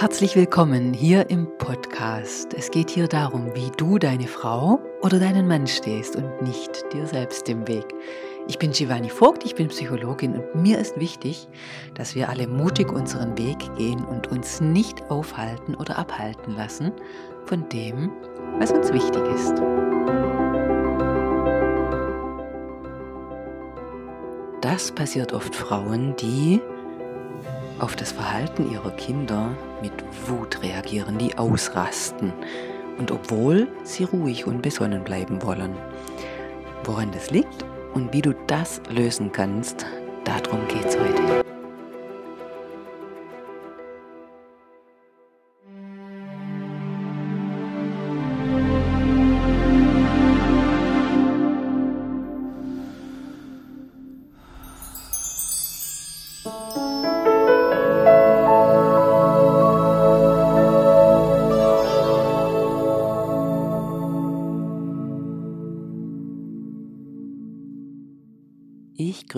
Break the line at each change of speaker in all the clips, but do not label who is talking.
Herzlich willkommen hier im Podcast. Es geht hier darum, wie du deine Frau oder deinen Mann stehst und nicht dir selbst im Weg. Ich bin Giovanni Vogt, ich bin Psychologin und mir ist wichtig, dass wir alle mutig unseren Weg gehen und uns nicht aufhalten oder abhalten lassen von dem, was uns wichtig ist. Das passiert oft Frauen, die auf das Verhalten ihrer Kinder mit Wut reagieren, die ausrasten. Und obwohl sie ruhig und besonnen bleiben wollen. Woran das liegt und wie du das lösen kannst, darum geht's heute.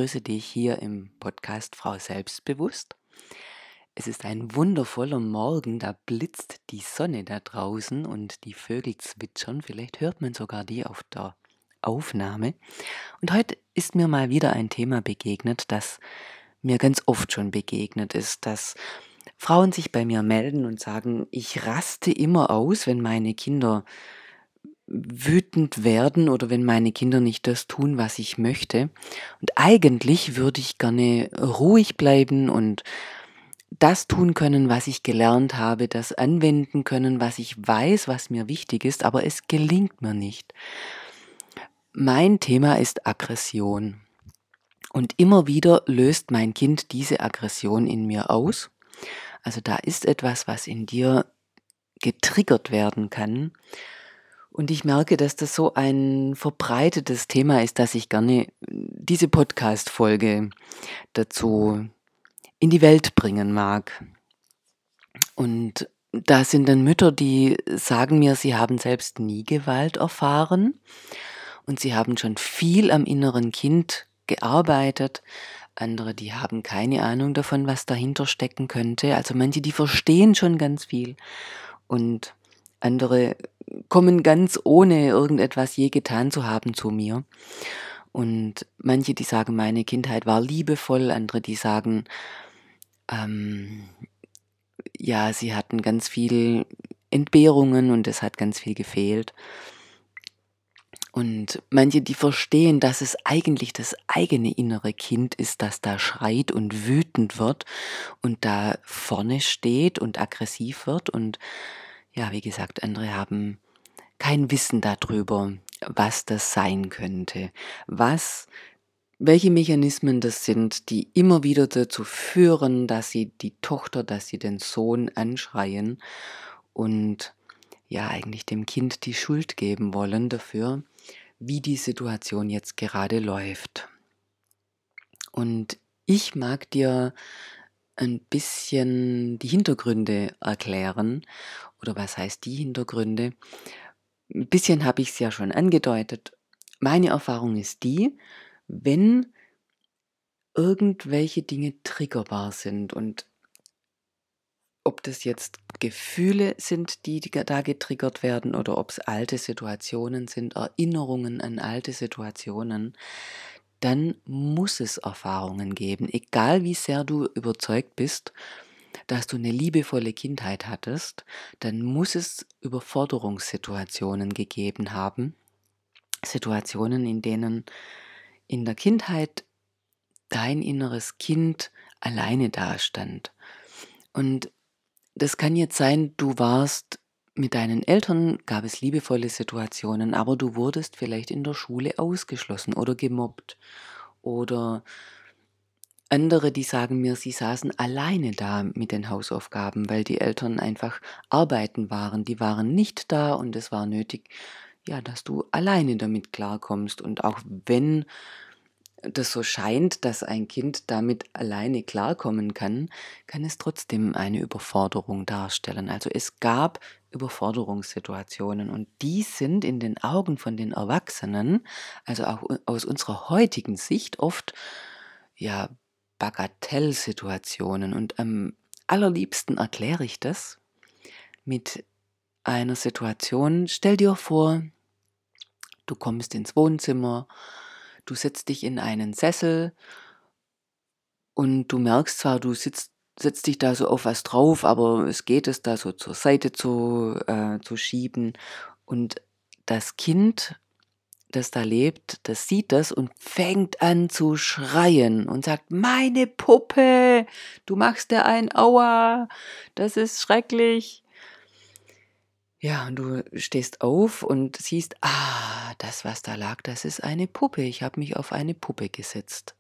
Ich grüße dich hier im Podcast Frau Selbstbewusst. Es ist ein wundervoller Morgen, da blitzt die Sonne da draußen und die Vögel zwitschern. Vielleicht hört man sogar die auf der Aufnahme. Und heute ist mir mal wieder ein Thema begegnet, das mir ganz oft schon begegnet ist, dass Frauen sich bei mir melden und sagen, ich raste immer aus, wenn meine Kinder wütend werden oder wenn meine Kinder nicht das tun, was ich möchte. Und eigentlich würde ich gerne ruhig bleiben und das tun können, was ich gelernt habe, das anwenden können, was ich weiß, was mir wichtig ist, aber es gelingt mir nicht. Mein Thema ist Aggression. Und immer wieder löst mein Kind diese Aggression in mir aus. Also da ist etwas, was in dir getriggert werden kann. Und ich merke, dass das so ein verbreitetes Thema ist, dass ich gerne diese Podcast-Folge dazu in die Welt bringen mag. Und da sind dann Mütter, die sagen mir, sie haben selbst nie Gewalt erfahren und sie haben schon viel am inneren Kind gearbeitet. Andere, die haben keine Ahnung davon, was dahinter stecken könnte. Also manche, die verstehen schon ganz viel. Und andere kommen ganz ohne irgendetwas je getan zu haben zu mir. Und manche, die sagen, meine Kindheit war liebevoll, andere, die sagen, ähm, ja, sie hatten ganz viel Entbehrungen und es hat ganz viel gefehlt. Und manche, die verstehen, dass es eigentlich das eigene innere Kind ist, das da schreit und wütend wird und da vorne steht und aggressiv wird und ja, wie gesagt, andere haben kein Wissen darüber, was das sein könnte, was welche Mechanismen das sind, die immer wieder dazu führen, dass sie die Tochter, dass sie den Sohn anschreien und ja eigentlich dem Kind die Schuld geben wollen dafür, wie die Situation jetzt gerade läuft. Und ich mag dir ein bisschen die Hintergründe erklären. Oder was heißt die Hintergründe? Ein bisschen habe ich es ja schon angedeutet. Meine Erfahrung ist die, wenn irgendwelche Dinge triggerbar sind und ob das jetzt Gefühle sind, die da getriggert werden oder ob es alte Situationen sind, Erinnerungen an alte Situationen, dann muss es Erfahrungen geben, egal wie sehr du überzeugt bist, dass du eine liebevolle Kindheit hattest, dann muss es Überforderungssituationen gegeben haben, Situationen, in denen in der Kindheit dein inneres Kind alleine dastand. Und das kann jetzt sein, du warst mit deinen Eltern gab es liebevolle Situationen, aber du wurdest vielleicht in der Schule ausgeschlossen oder gemobbt. Oder andere, die sagen mir, sie saßen alleine da mit den Hausaufgaben, weil die Eltern einfach arbeiten waren. Die waren nicht da und es war nötig, ja, dass du alleine damit klarkommst. Und auch wenn das so scheint, dass ein Kind damit alleine klarkommen kann, kann es trotzdem eine Überforderung darstellen. Also es gab Überforderungssituationen und die sind in den Augen von den Erwachsenen, also auch aus unserer heutigen Sicht oft ja Bagatellsituationen und am allerliebsten erkläre ich das mit einer Situation. Stell dir vor, du kommst ins Wohnzimmer, du setzt dich in einen Sessel und du merkst zwar, du sitzt, setzt dich da so auf was drauf, aber es geht es da so zur Seite zu, äh, zu schieben und das Kind das da lebt, das sieht das und fängt an zu schreien und sagt, meine Puppe, du machst dir ein Aua, das ist schrecklich. Ja, und du stehst auf und siehst, ah, das, was da lag, das ist eine Puppe. Ich habe mich auf eine Puppe gesetzt.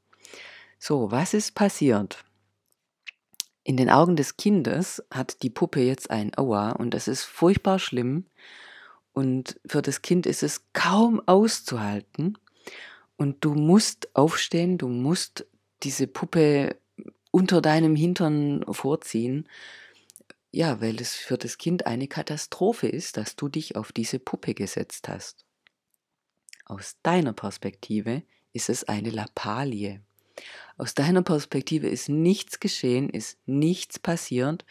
So, was ist passiert? In den Augen des Kindes hat die Puppe jetzt ein Aua und das ist furchtbar schlimm. Und für das Kind ist es kaum auszuhalten. Und du musst aufstehen, du musst diese Puppe unter deinem Hintern vorziehen. Ja, weil es für das Kind eine Katastrophe ist, dass du dich auf diese Puppe gesetzt hast. Aus deiner Perspektive ist es eine Lappalie. Aus deiner Perspektive ist nichts geschehen, ist nichts passiert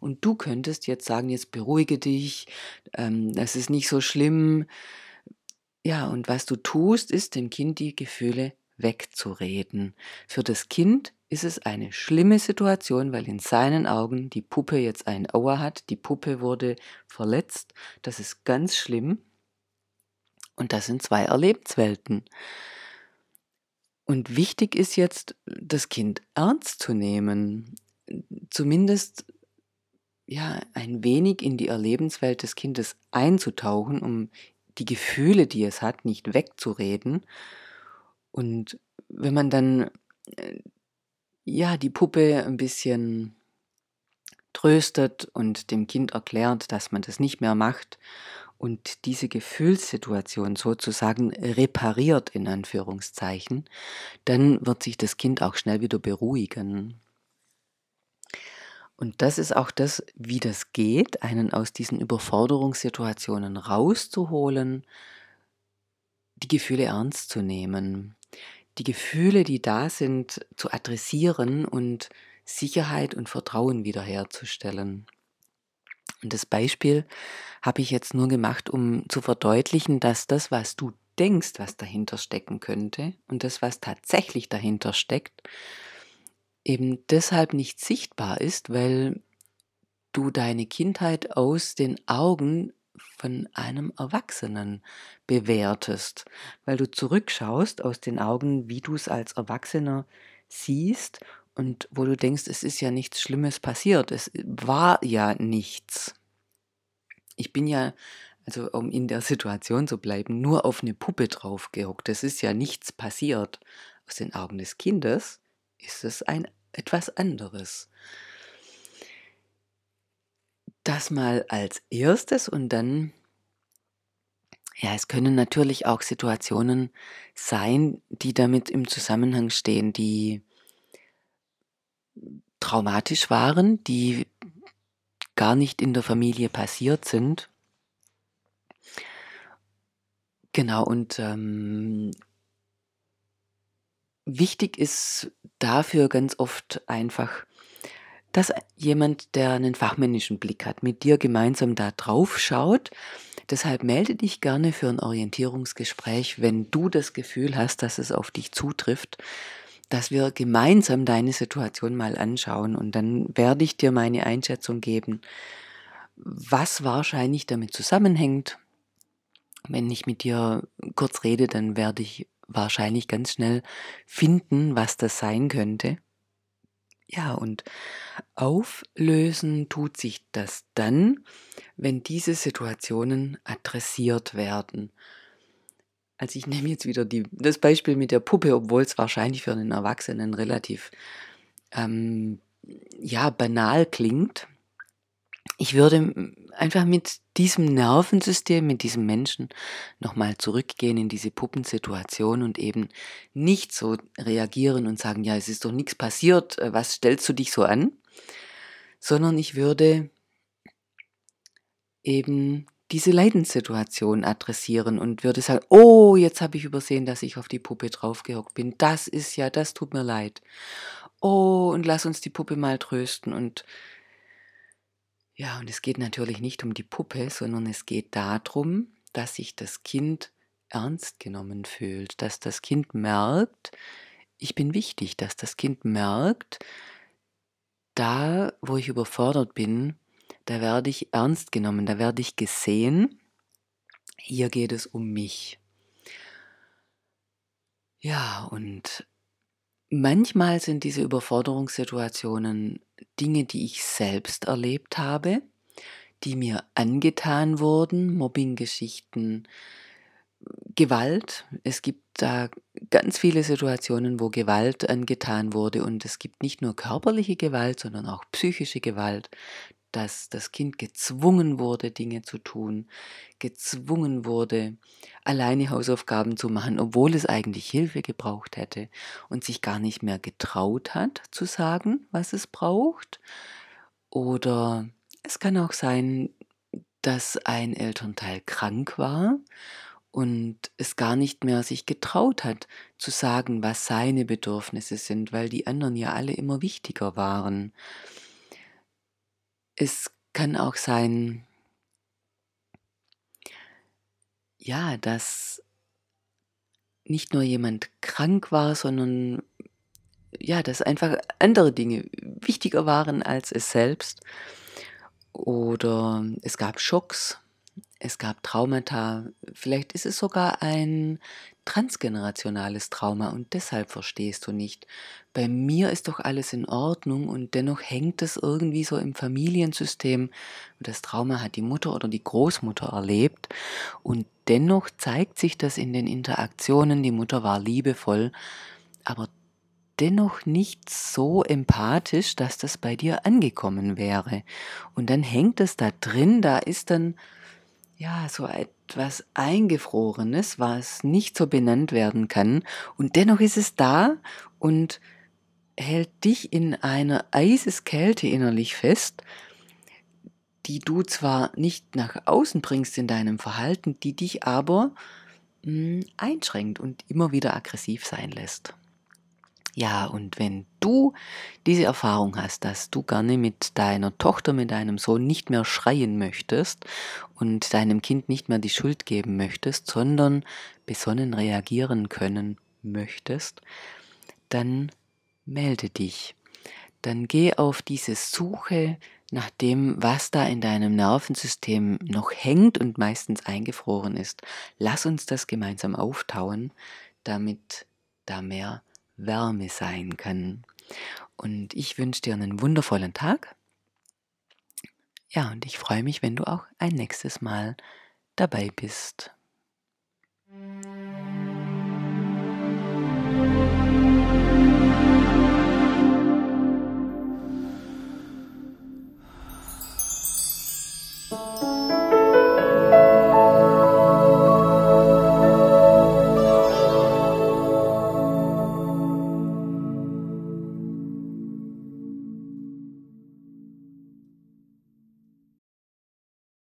und du könntest jetzt sagen, jetzt beruhige dich, ähm, das ist nicht so schlimm. Ja, und was du tust, ist dem Kind die Gefühle wegzureden. Für das Kind ist es eine schlimme Situation, weil in seinen Augen die Puppe jetzt ein Aua hat, die Puppe wurde verletzt, das ist ganz schlimm. Und das sind zwei Erlebenswelten. Und wichtig ist jetzt, das Kind ernst zu nehmen, zumindest ja ein wenig in die Erlebenswelt des Kindes einzutauchen, um die Gefühle, die es hat, nicht wegzureden. Und wenn man dann äh, ja die Puppe ein bisschen tröstet und dem Kind erklärt, dass man das nicht mehr macht und diese Gefühlssituation sozusagen repariert in Anführungszeichen, dann wird sich das Kind auch schnell wieder beruhigen. Und das ist auch das, wie das geht, einen aus diesen Überforderungssituationen rauszuholen, die Gefühle ernst zu nehmen, die Gefühle, die da sind, zu adressieren und Sicherheit und Vertrauen wiederherzustellen. Und das Beispiel habe ich jetzt nur gemacht, um zu verdeutlichen, dass das, was du denkst, was dahinter stecken könnte und das, was tatsächlich dahinter steckt, eben deshalb nicht sichtbar ist, weil du deine Kindheit aus den Augen von einem Erwachsenen bewertest, weil du zurückschaust aus den Augen, wie du es als Erwachsener siehst und wo du denkst, es ist ja nichts Schlimmes passiert, es war ja nichts. Ich bin ja, also um in der Situation zu bleiben, nur auf eine Puppe draufgehockt. Es ist ja nichts passiert. Aus den Augen des Kindes ist es ein etwas anderes. Das mal als erstes und dann, ja, es können natürlich auch Situationen sein, die damit im Zusammenhang stehen, die traumatisch waren, die gar nicht in der Familie passiert sind. Genau, und ähm, wichtig ist dafür ganz oft einfach, dass jemand, der einen fachmännischen Blick hat, mit dir gemeinsam da drauf schaut. Deshalb melde dich gerne für ein Orientierungsgespräch, wenn du das Gefühl hast, dass es auf dich zutrifft dass wir gemeinsam deine Situation mal anschauen und dann werde ich dir meine Einschätzung geben, was wahrscheinlich damit zusammenhängt. Wenn ich mit dir kurz rede, dann werde ich wahrscheinlich ganz schnell finden, was das sein könnte. Ja, und auflösen tut sich das dann, wenn diese Situationen adressiert werden. Also ich nehme jetzt wieder die, das Beispiel mit der Puppe, obwohl es wahrscheinlich für einen Erwachsenen relativ ähm, ja, banal klingt. Ich würde einfach mit diesem Nervensystem, mit diesem Menschen nochmal zurückgehen in diese Puppensituation und eben nicht so reagieren und sagen, ja, es ist doch nichts passiert, äh, was stellst du dich so an? Sondern ich würde eben diese Leidenssituation adressieren und würde sagen, oh, jetzt habe ich übersehen, dass ich auf die Puppe draufgehockt bin. Das ist ja, das tut mir leid. Oh, und lass uns die Puppe mal trösten und Ja, und es geht natürlich nicht um die Puppe, sondern es geht darum, dass sich das Kind ernst genommen fühlt, dass das Kind merkt, ich bin wichtig, dass das Kind merkt, da, wo ich überfordert bin, da werde ich ernst genommen, da werde ich gesehen. Hier geht es um mich. Ja, und manchmal sind diese Überforderungssituationen Dinge, die ich selbst erlebt habe, die mir angetan wurden, Mobbinggeschichten, Gewalt. Es gibt da ganz viele Situationen, wo Gewalt angetan wurde und es gibt nicht nur körperliche Gewalt, sondern auch psychische Gewalt, dass das Kind gezwungen wurde, Dinge zu tun, gezwungen wurde, alleine Hausaufgaben zu machen, obwohl es eigentlich Hilfe gebraucht hätte und sich gar nicht mehr getraut hat zu sagen, was es braucht. Oder es kann auch sein, dass ein Elternteil krank war und es gar nicht mehr sich getraut hat zu sagen, was seine Bedürfnisse sind, weil die anderen ja alle immer wichtiger waren. Es kann auch sein, ja, dass nicht nur jemand krank war, sondern ja, dass einfach andere Dinge wichtiger waren als es selbst. Oder es gab Schocks, es gab Traumata, vielleicht ist es sogar ein transgenerationales Trauma und deshalb verstehst du nicht. Bei mir ist doch alles in Ordnung und dennoch hängt es irgendwie so im Familiensystem. Das Trauma hat die Mutter oder die Großmutter erlebt und dennoch zeigt sich das in den Interaktionen. Die Mutter war liebevoll, aber dennoch nicht so empathisch, dass das bei dir angekommen wäre. Und dann hängt es da drin, da ist dann ja, so etwas Eingefrorenes, was nicht so benannt werden kann. Und dennoch ist es da und hält dich in einer Eiseskälte innerlich fest, die du zwar nicht nach außen bringst in deinem Verhalten, die dich aber mh, hm, einschränkt und immer wieder aggressiv sein lässt. Ja, und wenn du diese Erfahrung hast, dass du gerne mit deiner Tochter, mit deinem Sohn nicht mehr schreien möchtest und deinem Kind nicht mehr die Schuld geben möchtest, sondern besonnen reagieren können möchtest, dann melde dich. Dann geh auf diese Suche nach dem, was da in deinem Nervensystem noch hängt und meistens eingefroren ist. Lass uns das gemeinsam auftauen, damit da mehr Wärme sein kann. Und ich wünsche dir einen wundervollen Tag. Ja, und ich freue mich, wenn du auch ein nächstes Mal dabei bist.